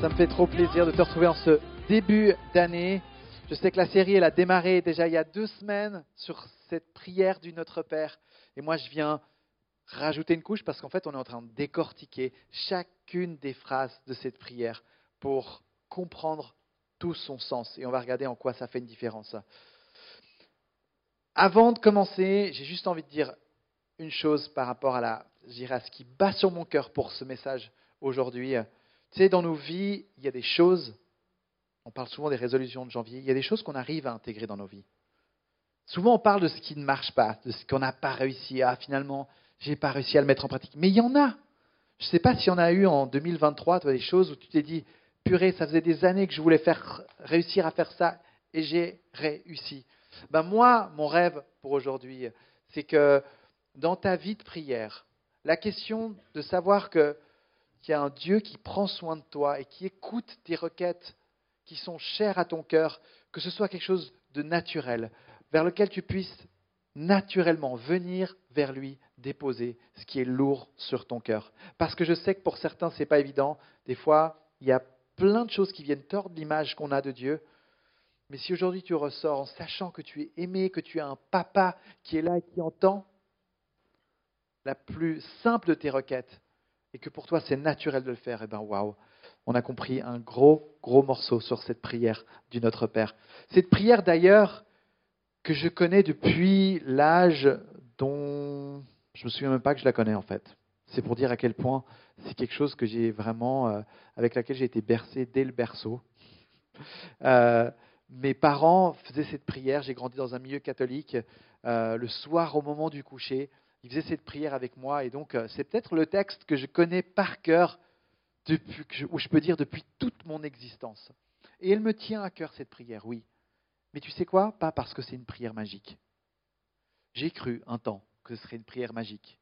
Ça me fait trop plaisir de te retrouver en ce début d'année. Je sais que la série, elle a démarré déjà il y a deux semaines sur cette prière du Notre Père. Et moi, je viens rajouter une couche parce qu'en fait, on est en train de décortiquer chacune des phrases de cette prière pour comprendre tout son sens. Et on va regarder en quoi ça fait une différence. Avant de commencer, j'ai juste envie de dire une chose par rapport à, la, à ce qui bat sur mon cœur pour ce message aujourd'hui. Tu sais, dans nos vies, il y a des choses, on parle souvent des résolutions de janvier, il y a des choses qu'on arrive à intégrer dans nos vies. Souvent, on parle de ce qui ne marche pas, de ce qu'on n'a pas réussi à, finalement, j'ai pas réussi à le mettre en pratique. Mais il y en a. Je ne sais pas s'il y en a eu en 2023, tu des choses où tu t'es dit, purée, ça faisait des années que je voulais réussir à faire ça et j'ai réussi. Ben moi, mon rêve pour aujourd'hui, c'est que dans ta vie de prière, la question de savoir qu'il y a un Dieu qui prend soin de toi et qui écoute tes requêtes qui sont chères à ton cœur, que ce soit quelque chose de naturel, vers lequel tu puisses naturellement venir vers lui déposer ce qui est lourd sur ton cœur. Parce que je sais que pour certains, ce n'est pas évident. Des fois, il y a plein de choses qui viennent tordre l'image qu'on a de Dieu. Mais si aujourd'hui tu ressors en sachant que tu es aimé, que tu as un papa qui est là et qui entend la plus simple de tes requêtes, et que pour toi c'est naturel de le faire, eh bien waouh, on a compris un gros, gros morceau sur cette prière du Notre Père. Cette prière d'ailleurs que je connais depuis l'âge dont je ne me souviens même pas que je la connais en fait. C'est pour dire à quel point c'est quelque chose que j'ai vraiment, euh, avec laquelle j'ai été bercé dès le berceau. Euh, mes parents faisaient cette prière, j'ai grandi dans un milieu catholique, euh, le soir au moment du coucher, ils faisaient cette prière avec moi, et donc c'est peut-être le texte que je connais par cœur, depuis, ou je peux dire depuis toute mon existence. Et elle me tient à cœur cette prière, oui. Mais tu sais quoi? Pas parce que c'est une prière magique. J'ai cru un temps que ce serait une prière magique.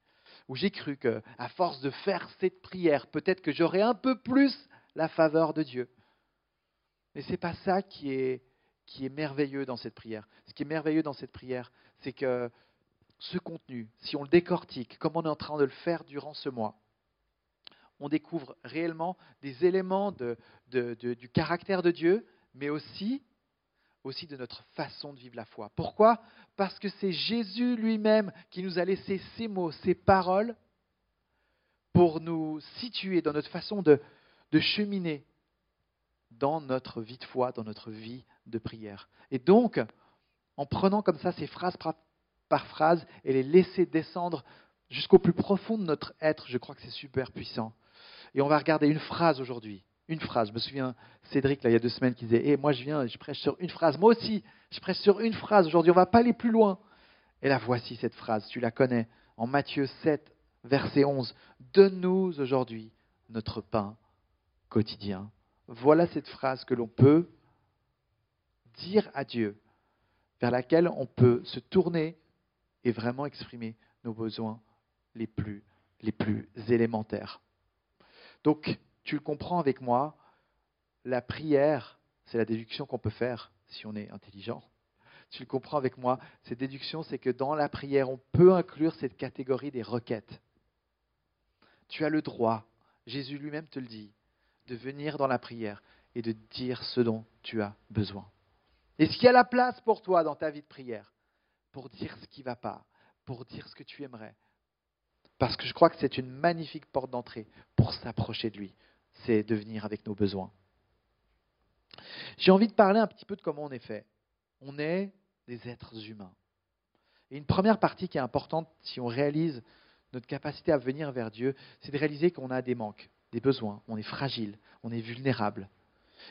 Ou j'ai cru que, à force de faire cette prière, peut-être que j'aurais un peu plus la faveur de Dieu. Mais ce n'est pas ça qui est, qui est merveilleux dans cette prière. Ce qui est merveilleux dans cette prière, c'est que ce contenu, si on le décortique, comme on est en train de le faire durant ce mois, on découvre réellement des éléments du caractère de Dieu, mais aussi aussi de notre façon de vivre la foi. Pourquoi? Parce que c'est Jésus lui-même qui nous a laissé ces mots, ces paroles, pour nous situer dans notre façon de, de cheminer dans notre vie de foi, dans notre vie de prière. Et donc, en prenant comme ça ces phrases par phrase et les laisser descendre jusqu'au plus profond de notre être, je crois que c'est super puissant. Et on va regarder une phrase aujourd'hui une phrase. Je me souviens, Cédric, là, il y a deux semaines, qui disait hey, Moi, je viens, je prêche sur une phrase. Moi aussi, je prêche sur une phrase. Aujourd'hui, on va pas aller plus loin. Et là, voici cette phrase. Tu la connais. En Matthieu 7, verset 11. Donne-nous aujourd'hui notre pain quotidien. Voilà cette phrase que l'on peut dire à Dieu, vers laquelle on peut se tourner et vraiment exprimer nos besoins les plus, les plus élémentaires. Donc, tu le comprends avec moi, la prière, c'est la déduction qu'on peut faire si on est intelligent. Tu le comprends avec moi, cette déduction, c'est que dans la prière, on peut inclure cette catégorie des requêtes. Tu as le droit, Jésus lui-même te le dit, de venir dans la prière et de dire ce dont tu as besoin. Est-ce qu'il y a la place pour toi dans ta vie de prière pour dire ce qui ne va pas, pour dire ce que tu aimerais Parce que je crois que c'est une magnifique porte d'entrée pour s'approcher de lui, c'est de venir avec nos besoins. J'ai envie de parler un petit peu de comment on est fait. On est des êtres humains. Et une première partie qui est importante, si on réalise notre capacité à venir vers Dieu, c'est de réaliser qu'on a des manques, des besoins, on est fragile, on est vulnérable.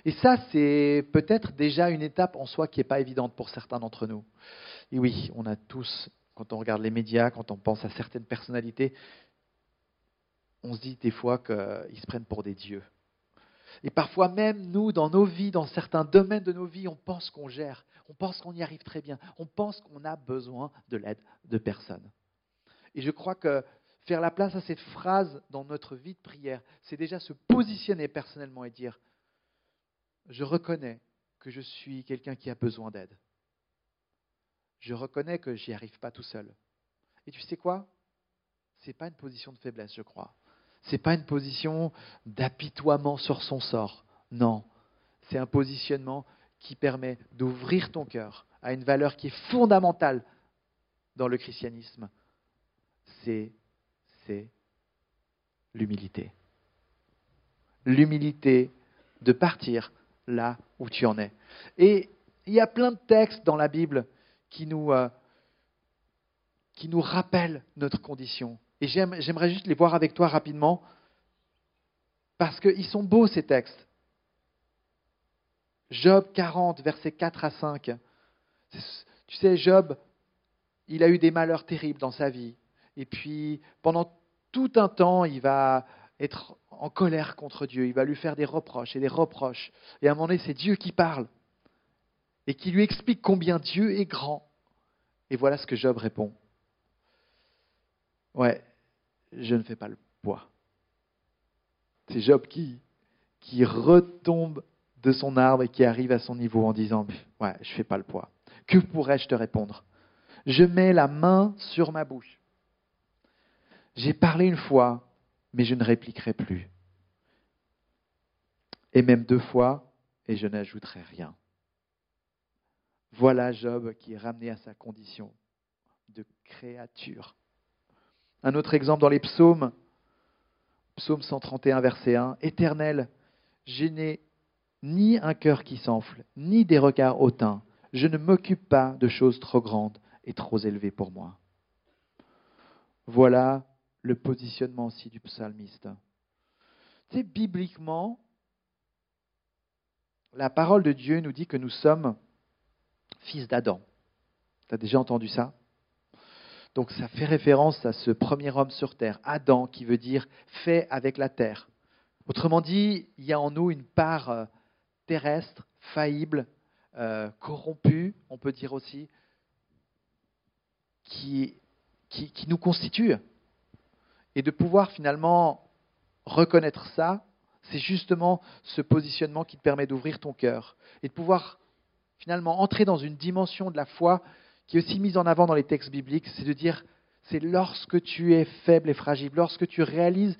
Et ça, c'est peut-être déjà une étape en soi qui n'est pas évidente pour certains d'entre nous. Et oui, on a tous, quand on regarde les médias, quand on pense à certaines personnalités, on se dit des fois qu'ils se prennent pour des dieux. Et parfois même, nous, dans nos vies, dans certains domaines de nos vies, on pense qu'on gère, on pense qu'on y arrive très bien, on pense qu'on a besoin de l'aide de personne. Et je crois que faire la place à cette phrase dans notre vie de prière, c'est déjà se positionner personnellement et dire, je reconnais que je suis quelqu'un qui a besoin d'aide. Je reconnais que j'y arrive pas tout seul. Et tu sais quoi? Ce n'est pas une position de faiblesse, je crois Ce n'est pas une position d'apitoiement sur son sort. Non, c'est un positionnement qui permet d'ouvrir ton cœur à une valeur qui est fondamentale dans le christianisme. C'est, c'est l'humilité. L'humilité de partir là où tu en es. Et il y a plein de textes dans la Bible qui nous, euh, qui nous rappellent notre condition. Et j'aimerais juste les voir avec toi rapidement, parce qu'ils sont beaux ces textes. Job 40, versets 4 à 5. Tu sais, Job, il a eu des malheurs terribles dans sa vie. Et puis, pendant tout un temps, il va être en colère contre Dieu. Il va lui faire des reproches et des reproches. Et à un moment donné, c'est Dieu qui parle et qui lui explique combien Dieu est grand. Et voilà ce que Job répond. Ouais, je ne fais pas le poids. C'est Job qui, qui retombe de son arbre et qui arrive à son niveau en disant Ouais, je ne fais pas le poids. Que pourrais-je te répondre? Je mets la main sur ma bouche. J'ai parlé une fois, mais je ne répliquerai plus. Et même deux fois, et je n'ajouterai rien. Voilà Job qui est ramené à sa condition de créature. Un autre exemple dans les psaumes, psaume 131, verset 1, Éternel, je n'ai ni un cœur qui s'enfle, ni des regards hautains. Je ne m'occupe pas de choses trop grandes et trop élevées pour moi. Voilà le positionnement aussi du psalmiste. Tu sais, bibliquement, la parole de Dieu nous dit que nous sommes fils d'Adam. Tu as déjà entendu ça? Donc ça fait référence à ce premier homme sur terre, Adam, qui veut dire fait avec la terre. Autrement dit, il y a en nous une part euh, terrestre, faillible, euh, corrompue, on peut dire aussi, qui, nous constitue. Et de pouvoir finalement reconnaître ça, c'est justement ce positionnement qui te permet d'ouvrir ton cœur et de pouvoir finalement entrer dans une dimension de la foi qui est aussi mise en avant dans les textes bibliques, c'est de dire, c'est lorsque tu es faible et fragile, lorsque tu réalises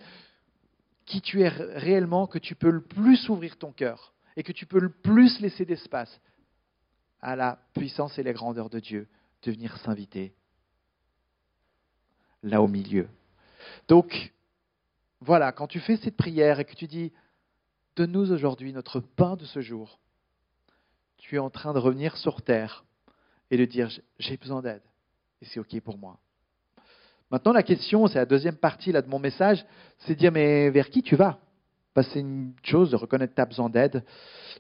qui tu es réellement, que tu peux le plus ouvrir ton cœur et que tu peux le plus laisser d'espace à la puissance et la grandeur de Dieu de venir s'inviter là au milieu. Donc, voilà, quand tu fais cette prière et que tu dis, donne-nous aujourd'hui notre pain de ce jour, tu es en train de revenir sur terre et de dire j'ai besoin d'aide et c'est OK pour moi. Maintenant, la question, c'est la deuxième partie là, de mon message, c'est de dire mais vers qui tu vas? C'est une chose de reconnaître que tu as besoin d'aide,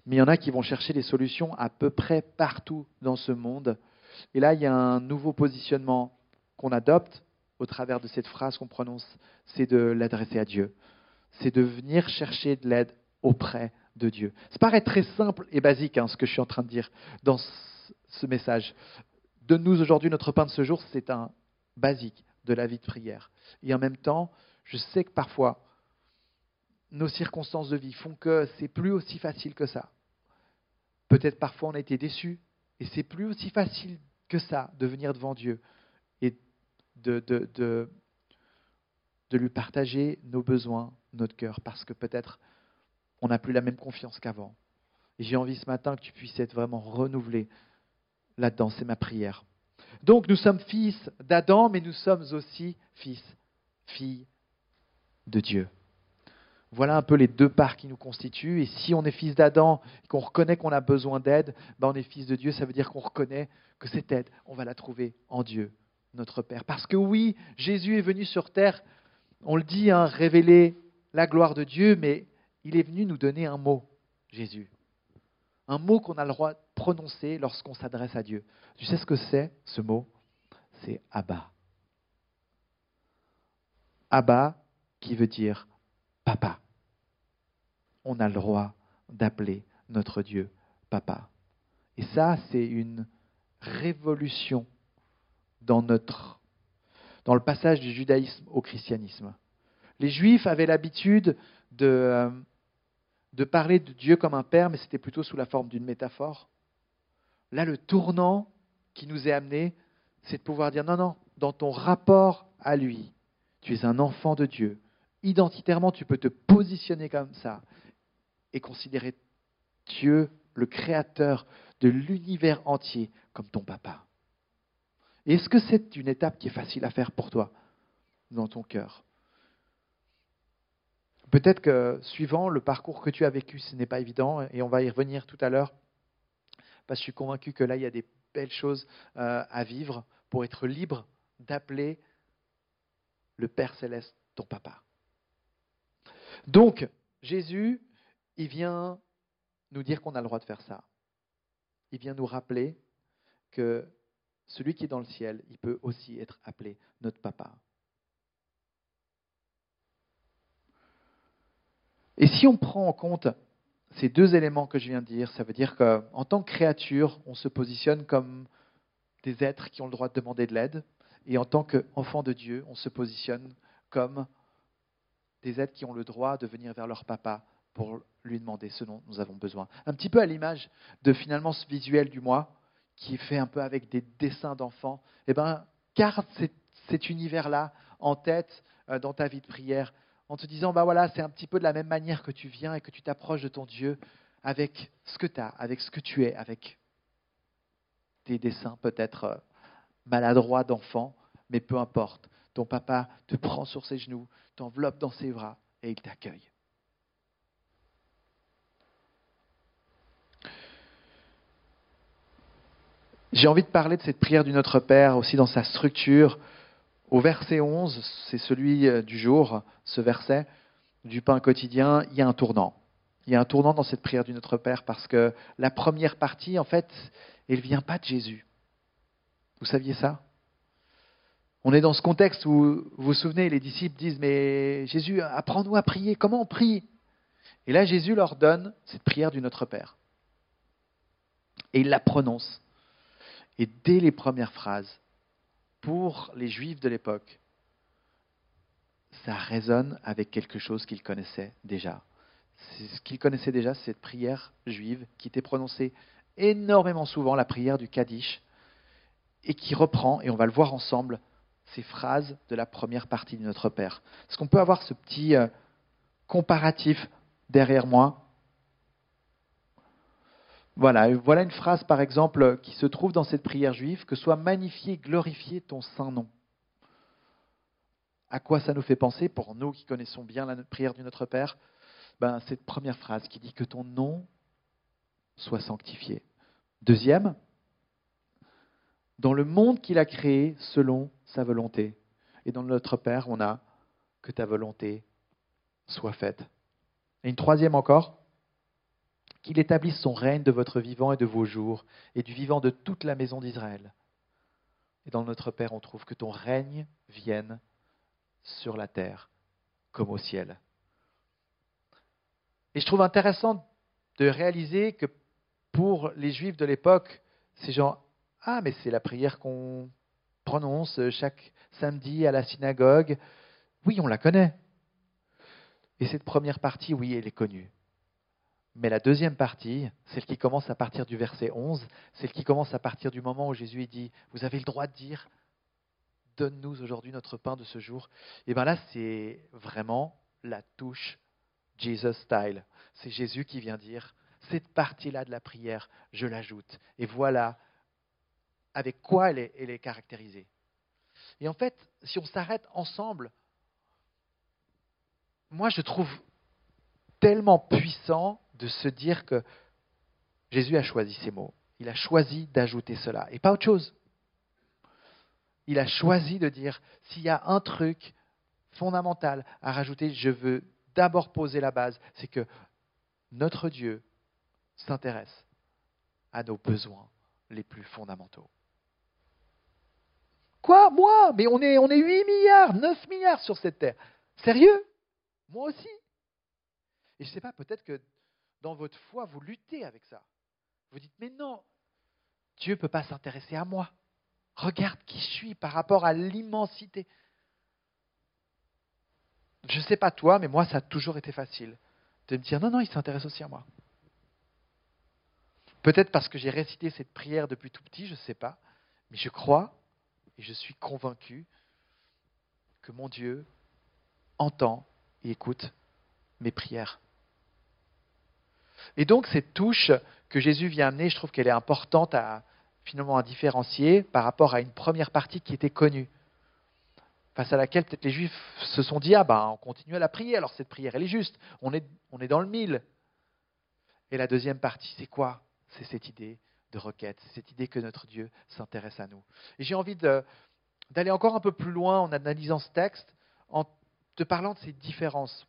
mais il y en a qui vont chercher des solutions à peu près partout dans ce monde. Et là, il y a un nouveau positionnement qu'on adopte au travers de cette phrase qu'on prononce, c'est de l'adresser à Dieu. C'est de venir chercher de l'aide auprès de Dieu. Ça paraît très simple et basique hein, ce que je suis en train de dire dans ce message. Donne-nous aujourd'hui notre pain de ce jour, c'est un basique de la vie de prière. Et en même temps, je sais que parfois, nos circonstances de vie font que c'est plus aussi facile que ça. Peut-être parfois on a été déçus, et c'est plus aussi facile que ça de venir devant Dieu de, de, de, lui partager nos besoins, notre cœur, parce que peut-être on n'a plus la même confiance qu'avant. J'ai envie ce matin que tu puisses être vraiment renouvelé là-dedans. C'est ma prière. Donc nous sommes fils d'Adam, mais nous sommes aussi fils, filles de Dieu. Voilà un peu les deux parts qui nous constituent. Et si on est fils d'Adam et qu'on reconnaît qu'on a besoin d'aide, ben on est fils de Dieu. Ça veut dire qu'on reconnaît que cette aide, on va la trouver en Dieu, notre Père. Parce que oui, Jésus est venu sur terre, on le dit, hein, révéler la gloire de Dieu, mais il est venu nous donner un mot, Jésus. Un mot qu'on a le droit de prononcer lorsqu'on s'adresse à Dieu. Tu sais ce que c'est, ce mot? C'est Abba. Abba, qui veut dire papa. On a le droit d'appeler notre Dieu papa. Et ça, c'est une révolution dans, notre, dans le passage du judaïsme au christianisme. Les juifs avaient l'habitude de, euh, de parler de Dieu comme un père, mais c'était plutôt sous la forme d'une métaphore. Là, le tournant qui nous est amené, c'est de pouvoir dire non, non, dans ton rapport à lui, tu es un enfant de Dieu, identitairement, tu peux te positionner comme ça et considérer Dieu, le créateur de l'univers entier, comme ton papa. Est-ce que c'est une étape qui est facile à faire pour toi dans ton cœur? Peut-être que suivant le parcours que tu as vécu, ce n'est pas évident, et on va y revenir tout à l'heure, parce que je suis convaincu que là, il y a des belles choses euh, à vivre pour être libre d'appeler le Père céleste ton papa. Donc, Jésus, il vient nous dire qu'on a le droit de faire ça. Il vient nous rappeler que celui qui est dans le ciel, il peut aussi être appelé notre papa. Et si on prend en compte ces deux éléments que je viens de dire, ça veut dire qu'en tant que créature, on se positionne comme des êtres qui ont le droit de demander de l'aide, et en tant qu'enfant de Dieu, on se positionne comme des êtres qui ont le droit de venir vers leur papa pour lui demander ce dont nous avons besoin. Un petit peu à l'image de finalement ce visuel du mois, qui est fait un peu avec des dessins d'enfants. Eh bien, garde cet, univers-là en tête euh, dans ta vie de prière, en te disant, bah voilà, c'est un petit peu de la même manière que tu viens et que tu t'approches de ton Dieu avec ce que tu as, avec ce que tu es, avec tes dessins peut-être euh, maladroits d'enfants, mais peu importe. Ton papa te prend sur ses genoux, t'enveloppe dans ses bras et il t'accueille. J'ai envie de parler de cette prière du Notre Père aussi dans sa structure. Au verset 11, c'est celui euh, du jour, ce verset du pain quotidien, il y a un tournant. Il y a un tournant dans cette prière du Notre Père parce que la première partie, en fait, elle ne vient pas de Jésus. Vous saviez ça? On est dans ce contexte où, vous vous souvenez, les disciples disent, mais Jésus, apprends-nous à prier, comment on prie? Et là, Jésus leur donne cette prière du Notre Père. Et il la prononce. Et dès les premières phrases, pour les Juifs de l'époque, ça résonne avec quelque chose qu'ils connaissaient déjà. Ce qu'ils connaissaient déjà, c'est cette prière juive qui était prononcée énormément souvent, la prière du Kaddish, et qui reprend, et on va le voir ensemble, ces phrases de la première partie de Notre Père. Est-ce qu'on peut avoir ce petit euh, comparatif derrière moi? Voilà, une phrase par exemple qui se trouve dans cette prière juive, que soit magnifié, glorifié ton saint nom. À quoi ça nous fait penser, pour nous qui connaissons bien la prière du Notre Père ben, Cette première phrase qui dit que ton nom soit sanctifié. Deuxième, dans le monde qu'il a créé selon sa volonté. Et dans Notre Père, on a que ta volonté soit faite. Et une troisième encore, qu'il établisse son règne de votre vivant et de vos jours, et du vivant de toute la maison d'Israël. Et dans notre Père, on trouve que ton règne vienne sur la terre comme au ciel. Et je trouve intéressant de réaliser que pour les Juifs de l'époque, ces gens, ah, mais c'est la prière qu'on prononce chaque samedi à la synagogue. Oui, on la connaît. Et cette première partie, oui, elle est connue. Mais la deuxième partie, celle qui commence à partir du verset 11, celle qui commence à partir du moment où Jésus dit, vous avez le droit de dire, donne-nous aujourd'hui notre pain de ce jour, et bien là, c'est vraiment la touche Jesus style. C'est Jésus qui vient dire, cette partie-là de la prière, je l'ajoute. Et voilà avec quoi elle est, elle est caractérisée. Et en fait, si on s'arrête ensemble, moi je trouve tellement puissant de se dire que Jésus a choisi ces mots. Il a choisi d'ajouter cela et pas autre chose. Il a choisi de dire s'il y a un truc fondamental à rajouter, je veux d'abord poser la base, c'est que notre Dieu s'intéresse à nos besoins les plus fondamentaux. Quoi? Moi? Mais on est, on est 8 milliards, 9 milliards sur cette terre. Sérieux? Moi aussi? Et je ne sais pas, peut-être que dans votre foi, vous luttez avec ça. Vous dites, mais non, Dieu ne peut pas s'intéresser à moi. Regarde qui je suis par rapport à l'immensité. Je ne sais pas toi, mais moi, ça a toujours été facile de me dire, non, non, il s'intéresse aussi à moi. Peut-être parce que j'ai récité cette prière depuis tout petit, je ne sais pas, mais je crois et je suis convaincu que mon Dieu entend et écoute mes prières. Et donc cette touche que Jésus vient amener, je trouve qu'elle est importante à finalement à différencier par rapport à une première partie qui était connue, face à laquelle peut-être les Juifs se sont dit ah ben on continue à la prier, alors cette prière elle est juste, on est, on est dans le mille. Et la deuxième partie, c'est quoi? C'est cette idée de requête, cette idée que notre Dieu s'intéresse à nous. Et j'ai envie d'aller encore un peu plus loin en analysant ce texte, en te parlant de ces différences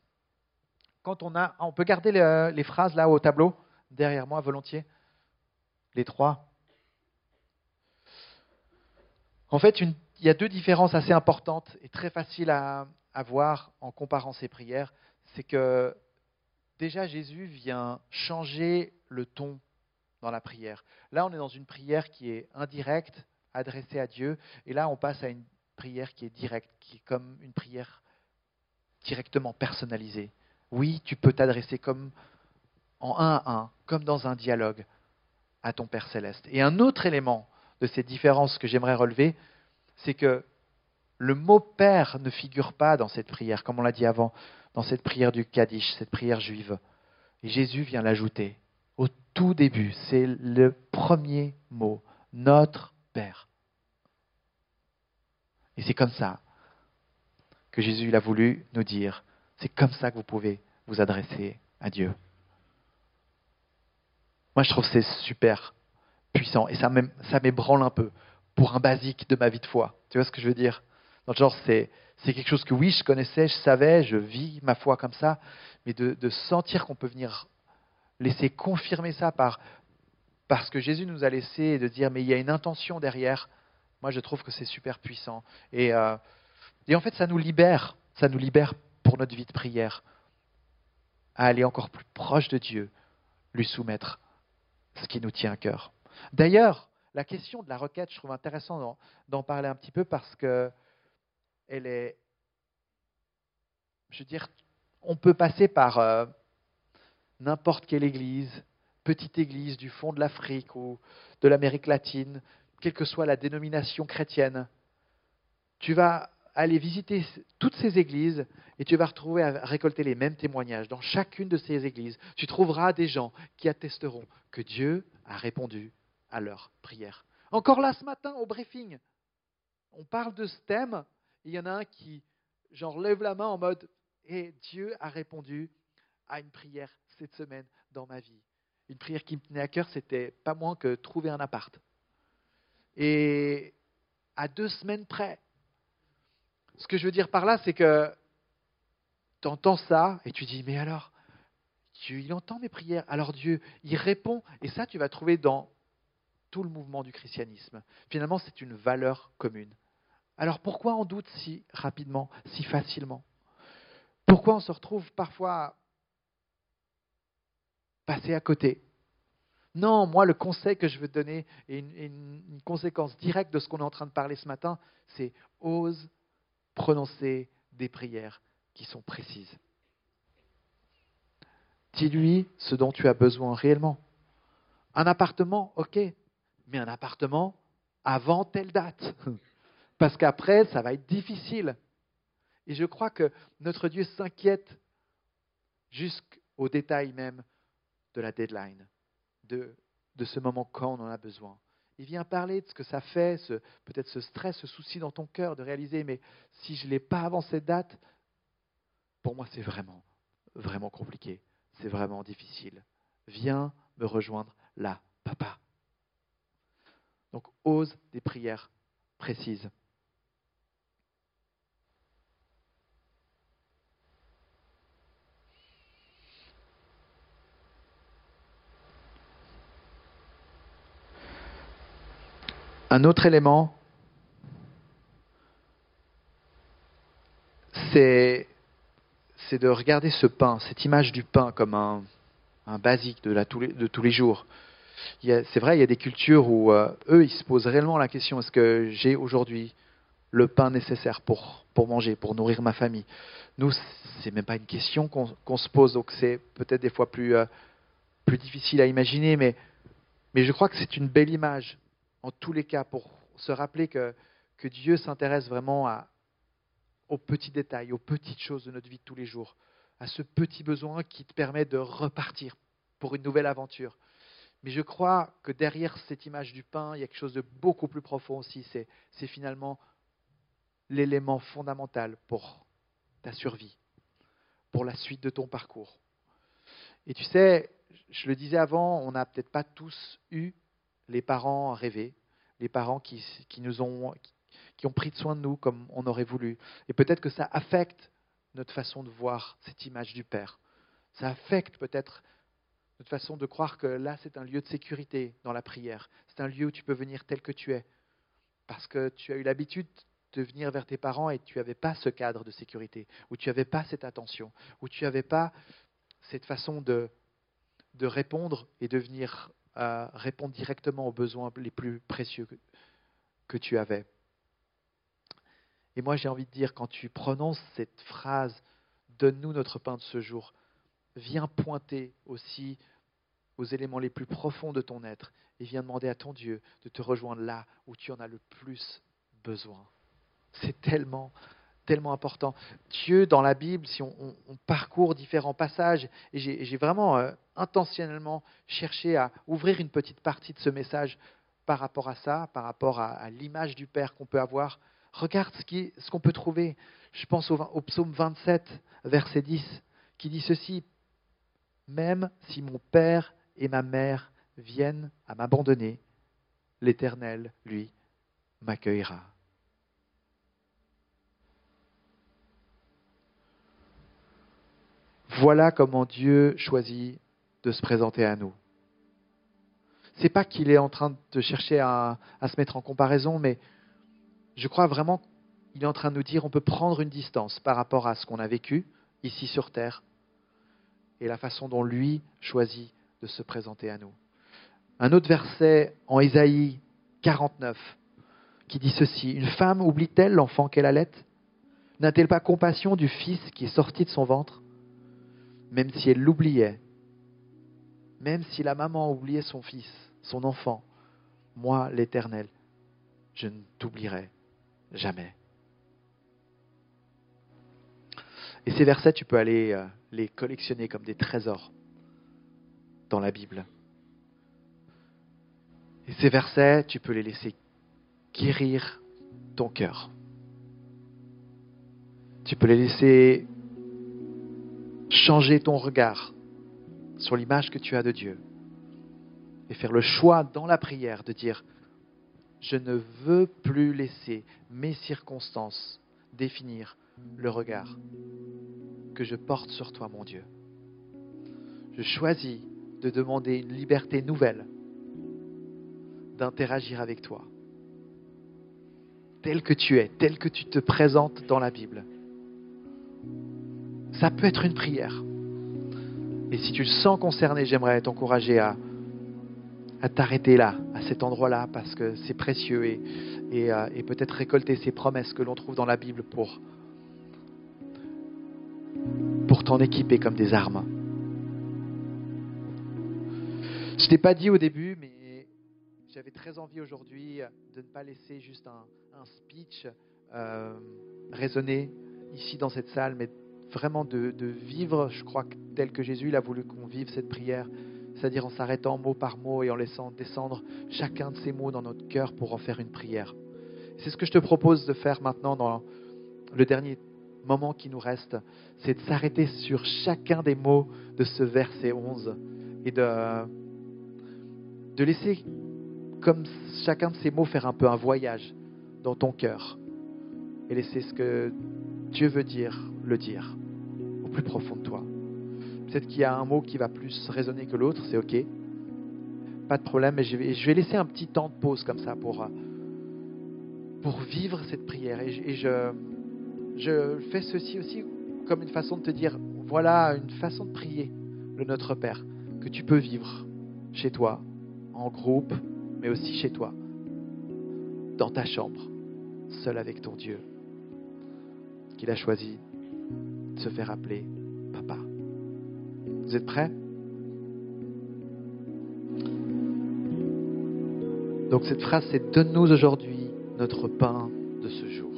quand on a. On peut garder les, phrases là au tableau, derrière moi, volontiers. Les trois. En fait, il y a deux différences assez importantes et très faciles à, à voir en comparant ces prières. C'est que déjà Jésus vient changer le ton dans la prière. Là, on est dans une prière qui est indirecte, adressée à Dieu, et là, on passe à une prière qui est directe, qui est comme une prière directement personnalisée. Oui, tu peux t'adresser comme en un à un, comme dans un dialogue à ton Père céleste. Et un autre élément de ces différences que j'aimerais relever, c'est que le mot Père ne figure pas dans cette prière, comme on l'a dit avant, dans cette prière du Kaddish, cette prière juive. Et Jésus vient l'ajouter au tout début. C'est le premier mot, notre Père. Et c'est comme ça que Jésus a voulu nous dire c'est comme ça que vous pouvez vous adresser à Dieu. Moi, je trouve c'est super puissant et ça m'ébranle un peu pour un basique de ma vie de foi. Tu vois ce que je veux dire? Dans genre, c'est, quelque chose que oui, je connaissais, je savais, je vis ma foi comme ça, mais de, sentir qu'on peut venir laisser confirmer ça par, parce que Jésus nous a laissé et de dire, mais il y a une intention derrière, moi je trouve que c'est super puissant. Et, euh, et en fait, ça nous libère, ça nous libère pour notre vie de prière, à aller encore plus proche de Dieu, lui soumettre ce qui nous tient à cœur. D'ailleurs, la question de la requête, je trouve intéressant d'en parler un petit peu parce que elle est, je veux dire, on peut passer par euh, n'importe quelle église, petite église du fond de l'Afrique ou de l'Amérique latine, quelle que soit la dénomination chrétienne. Tu vas aller visiter toutes ces églises et tu vas retrouver à récolter les mêmes témoignages. Dans chacune de ces églises, tu trouveras des gens qui attesteront que Dieu a répondu à leurs prières. Encore là ce matin au briefing, on parle de ce thème, il y en a un qui genre lève la main en mode et eh, Dieu a répondu à une prière cette semaine dans ma vie. Une prière qui me tenait à cœur, c'était pas moins que trouver un appart. Et à deux semaines près, ce que je veux dire par là, c'est que tu entends ça et tu dis, mais alors, Dieu, il entend mes prières. Alors Dieu, il répond. Et ça, tu vas trouver dans tout le mouvement du christianisme. Finalement, c'est une valeur commune. Alors pourquoi on doute si rapidement, si facilement? Pourquoi on se retrouve parfois passé à côté? Non, moi, le conseil que je veux te donner, et une conséquence directe de ce qu'on est en train de parler ce matin, c'est ose prononcer des prières qui sont précises. Dis-lui ce dont tu as besoin réellement. Un appartement, ok, mais un appartement avant telle date. Parce qu'après, ça va être difficile. Et je crois que notre Dieu s'inquiète jusqu'au détail même de la deadline, de, de ce moment quand on en a besoin. Il vient parler de ce que ça fait, peut-être ce stress, ce souci dans ton cœur de réaliser, mais si je ne l'ai pas avant cette date, pour moi c'est vraiment, vraiment compliqué, c'est vraiment difficile. Viens me rejoindre là, papa. Donc ose des prières précises. Un autre élément, c'est de regarder ce pain, cette image du pain comme un, basique de, tous les jours. C'est vrai, il y a des cultures où euh, eux, ils se posent réellement la question est-ce que j'ai aujourd'hui le pain nécessaire pour, manger, pour nourrir ma famille? Nous, c'est même pas une question qu'on se pose, donc c'est peut-être des fois plus, euh, difficile à imaginer, mais je crois que c'est une belle image en tous les cas, pour se rappeler que, Dieu s'intéresse vraiment aux petits détails, aux petites choses de notre vie de tous les jours, à ce petit besoin qui te permet de repartir pour une nouvelle aventure. Mais je crois que derrière cette image du pain, il y a quelque chose de beaucoup plus profond aussi. C'est finalement l'élément fondamental pour ta survie, pour la suite de ton parcours. Et tu sais, je le disais avant, on n'a peut-être pas tous eu les parents rêvés, les parents qui, qui, nous ont, qui ont pris soin de nous comme on aurait voulu. Et peut-être que ça affecte notre façon de voir cette image du Père. Ça affecte peut-être notre façon de croire que là, c'est un lieu de sécurité dans la prière. C'est un lieu où tu peux venir tel que tu es. Parce que tu as eu l'habitude de venir vers tes parents et tu n'avais pas ce cadre de sécurité, où tu n'avais pas cette attention, où tu n'avais pas cette façon de, de répondre et de venir euh, répondre directement aux besoins les plus précieux que, tu avais. Et moi, j'ai envie de dire, quand tu prononces cette phrase, donne-nous notre pain de ce jour, viens pointer aussi aux éléments les plus profonds de ton être et viens demander à ton Dieu de te rejoindre là où tu en as le plus besoin. C'est tellement, tellement important. Dieu, dans la Bible, si on, parcourt différents passages, et j'ai vraiment euh, intentionnellement cherché à ouvrir une petite partie de ce message par rapport à ça, par rapport à, l'image du Père qu'on peut avoir, regarde ce qu'on peut trouver. Je pense au psaume 27, verset 10, qui dit ceci, même si mon père et ma mère viennent à m'abandonner, l'Éternel, lui, m'accueillera. Voilà comment Dieu choisit de se présenter à nous. C'est pas qu'il est en train de chercher à, se mettre en comparaison, mais je crois vraiment qu'il est en train de nous dire on peut prendre une distance par rapport à ce qu'on a vécu ici sur terre et la façon dont lui choisit de se présenter à nous. Un autre verset en Ésaïe 49 qui dit ceci Une femme oublie-t-elle l'enfant qu'elle allait N'a-t-elle pas compassion du fils qui est sorti de son ventre? Même si elle l'oubliait, même si la maman oubliait son fils, son enfant, moi, l'Éternel, je ne t'oublierai jamais. Et ces versets, tu peux aller euh, les collectionner comme des trésors dans la Bible. Et ces versets, tu peux les laisser guérir ton cœur. Tu peux les laisser changer ton regard sur l'image que tu as de Dieu et faire le choix dans la prière de dire, je ne veux plus laisser mes circonstances définir le regard que je porte sur toi, mon Dieu. Je choisis de demander une liberté nouvelle d'interagir avec toi, tel que tu es, tel que tu te présentes dans la Bible. Ça peut être une prière. Et si tu le sens concerné, j'aimerais t'encourager à, t'arrêter là, à cet endroit-là, parce que c'est précieux euh, et peut-être récolter ces promesses que l'on trouve dans la Bible pour pour t'en équiper comme des armes. Je t'ai pas dit au début, mais j'avais très envie aujourd'hui de ne pas laisser juste un, speech euh, résonner ici dans cette salle, mais vraiment de, vivre, je crois, tel que Jésus il a voulu qu'on vive cette prière, c'est-à-dire en s'arrêtant mot par mot et en laissant descendre chacun de ces mots dans notre cœur pour en faire une prière. C'est ce que je te propose de faire maintenant dans le dernier moment qui nous reste, c'est de s'arrêter sur chacun des mots de ce verset 11 et de, laisser, comme chacun de ces mots, faire un peu un voyage dans ton cœur et laisser ce que Dieu veut dire, le dire plus profond de toi. Peut-être qu'il y a un mot qui va plus résonner que l'autre, c'est OK. Pas de problème, mais je vais, je laisser un petit temps de pause comme ça pour, pour vivre cette prière. Et, et je, je fais ceci aussi comme une façon de te dire, voilà une façon de prier le Notre Père que tu peux vivre chez toi, en groupe, mais aussi chez toi, dans ta chambre, seul avec ton Dieu, qu'il a choisi de se faire appeler papa. Vous êtes prêts? Donc cette phrase, c'est Donne-nous aujourd'hui notre pain de ce jour.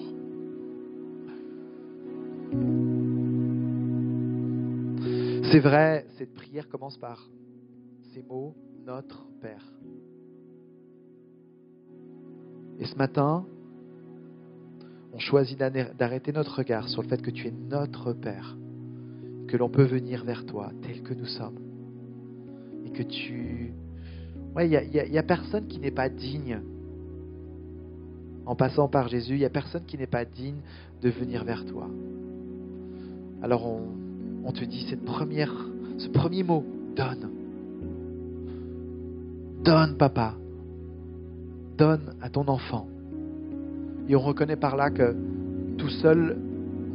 C'est vrai, cette prière commence par ces mots, Notre Père. Et ce matin, on choisit d'arrêter notre regard sur le fait que tu es notre Père, que l'on peut venir vers toi tel que nous sommes, et que tu... Ouais, il n'y a, a, personne qui n'est pas digne. En passant par Jésus, il n'y a personne qui n'est pas digne de venir vers toi. Alors on, on te dit cette première, ce premier mot, donne. Donne, papa. Donne à ton enfant. Et on reconnaît par là que tout seul,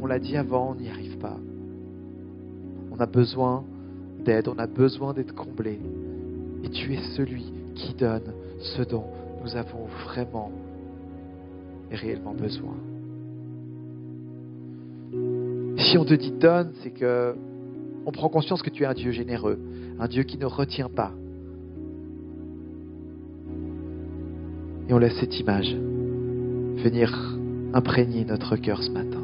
on l'a dit avant, on n'y arrive pas. On a besoin d'aide, on a besoin d'être comblé. Et tu es celui qui donne ce dont nous avons vraiment et réellement besoin. Si on te dit donne, c'est que on prend conscience que tu es un Dieu généreux, un Dieu qui ne retient pas. Et on laisse cette image venir imprégner notre cœur ce matin.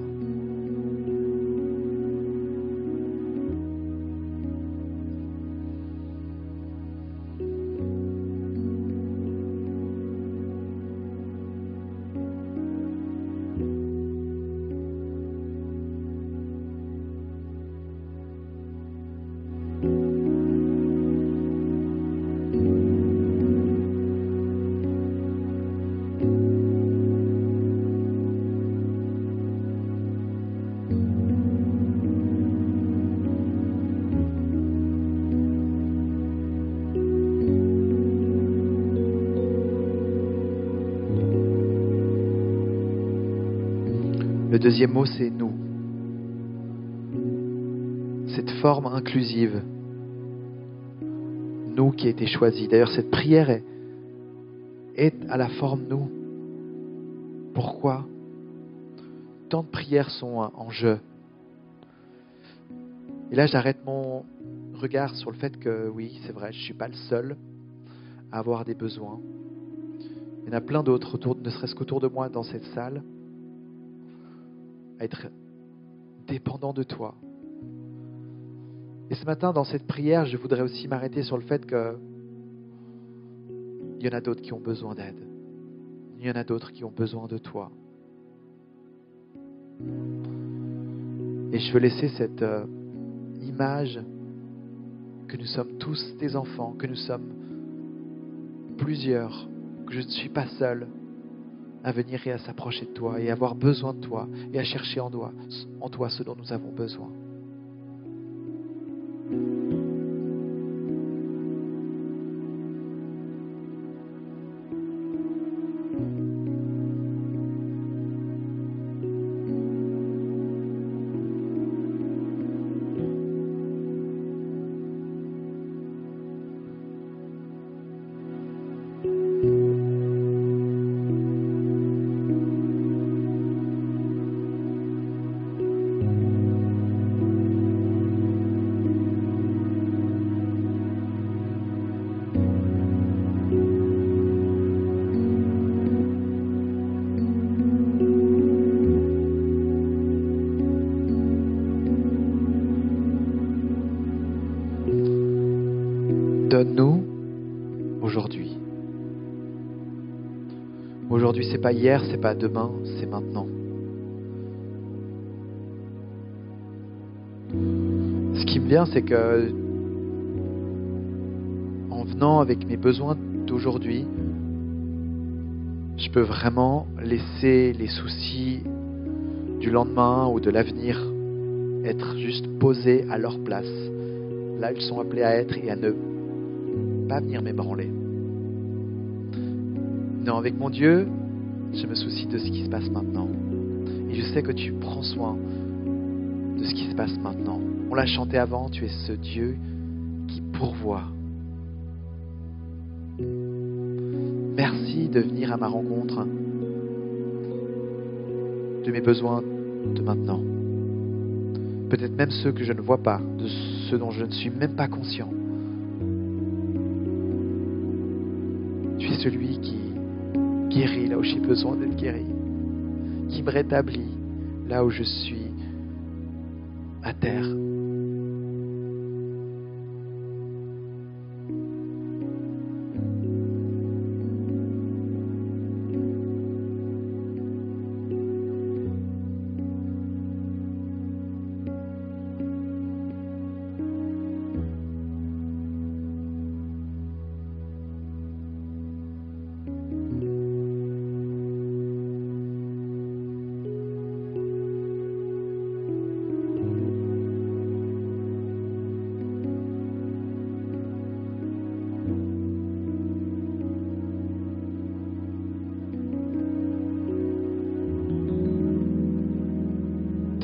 Le deuxième mot, c'est nous. Cette forme inclusive. Nous qui a été choisi. D'ailleurs, cette prière est, à la forme nous. Pourquoi? Tant de prières sont en jeu. Et là, j'arrête mon regard sur le fait que oui, c'est vrai, je ne suis pas le seul à avoir des besoins. Il y en a plein d'autres, autour, ne serait-ce qu'autour de moi dans cette salle être dépendant de toi. Et ce matin, dans cette prière, je voudrais aussi m'arrêter sur le fait que il y en a d'autres qui ont besoin d'aide. Il y en a d'autres qui ont besoin de toi. Et je veux laisser cette euh, image que nous sommes tous des enfants, que nous sommes plusieurs, que je ne suis pas seul, à venir et à s'approcher de toi et avoir besoin de toi et à chercher en toi, en toi ce dont nous avons besoin. C'est pas hier, c'est pas demain, c'est maintenant. Ce qui me vient, c'est que en venant avec mes besoins d'aujourd'hui, je peux vraiment laisser les soucis du lendemain ou de l'avenir être juste posés à leur place. Là, ils sont appelés à être et à ne pas venir m'ébranler. Non, avec mon Dieu, je me soucie de ce qui se passe maintenant. Et je sais que tu prends soin de ce qui se passe maintenant. On l'a chanté avant, tu es ce Dieu qui pourvoit. Merci de venir à ma rencontre de mes besoins de maintenant. Peut-être même ceux que je ne vois pas, de ceux dont je ne suis même pas conscient. celui qui guérit là où j'ai besoin d'être guéri, qui me rétablit là où je suis à terre.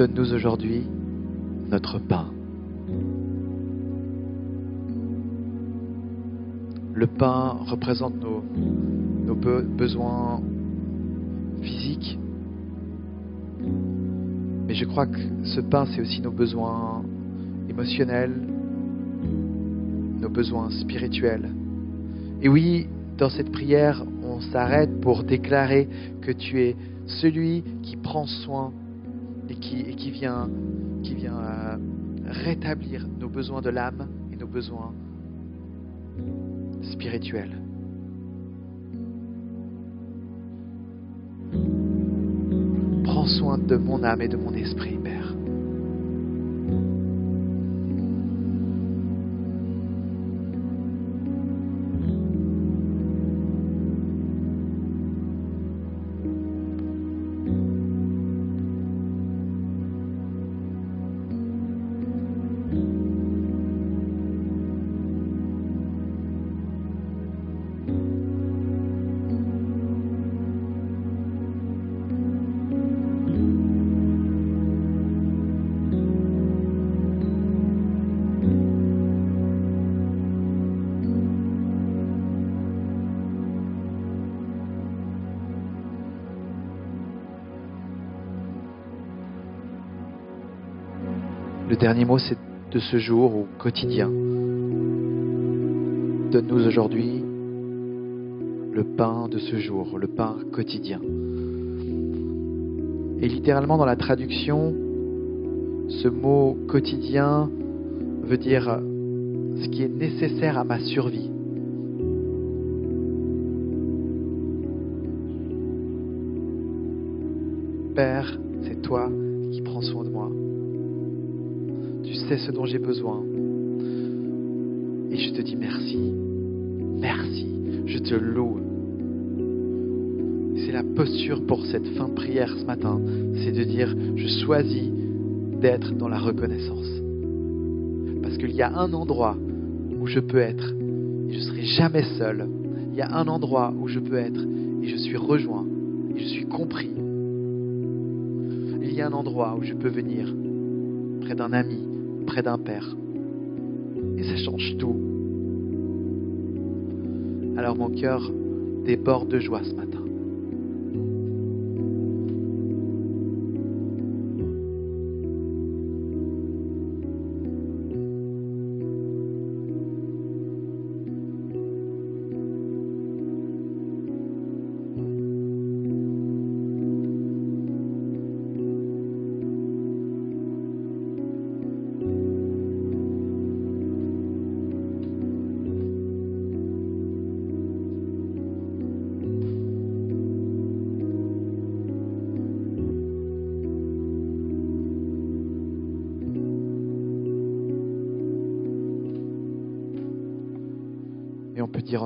Donne-nous aujourd'hui notre pain. Le pain représente nos, nos besoins physiques, mais je crois que ce pain, c'est aussi nos besoins émotionnels, nos besoins spirituels. Et oui, dans cette prière, on s'arrête pour déclarer que tu es celui qui prend soin et qui, vient, qui euh, rétablir nos besoins de l'âme et nos besoins spirituels. Prends soin de mon âme et de mon esprit, Père. Dernier mot, c'est de ce jour au quotidien. Donne-nous aujourd'hui le pain de ce jour, le pain quotidien. Et littéralement dans la traduction, ce mot quotidien veut dire ce qui est nécessaire à ma survie. Père, c'est toi sais ce dont j'ai besoin. Et je te dis merci. Merci. Je te loue. C'est la posture pour cette fin de prière ce matin. C'est de dire, je choisis d'être dans la reconnaissance. Parce qu'il y a un endroit où je peux être et je ne serai jamais seul. Il y a un endroit où je peux être et je suis rejoint et je suis compris. Il y a un endroit où je peux venir près d'un ami, d'un père. Et ça change tout. Alors mon cœur déborde de joie ce matin.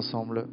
Ensemble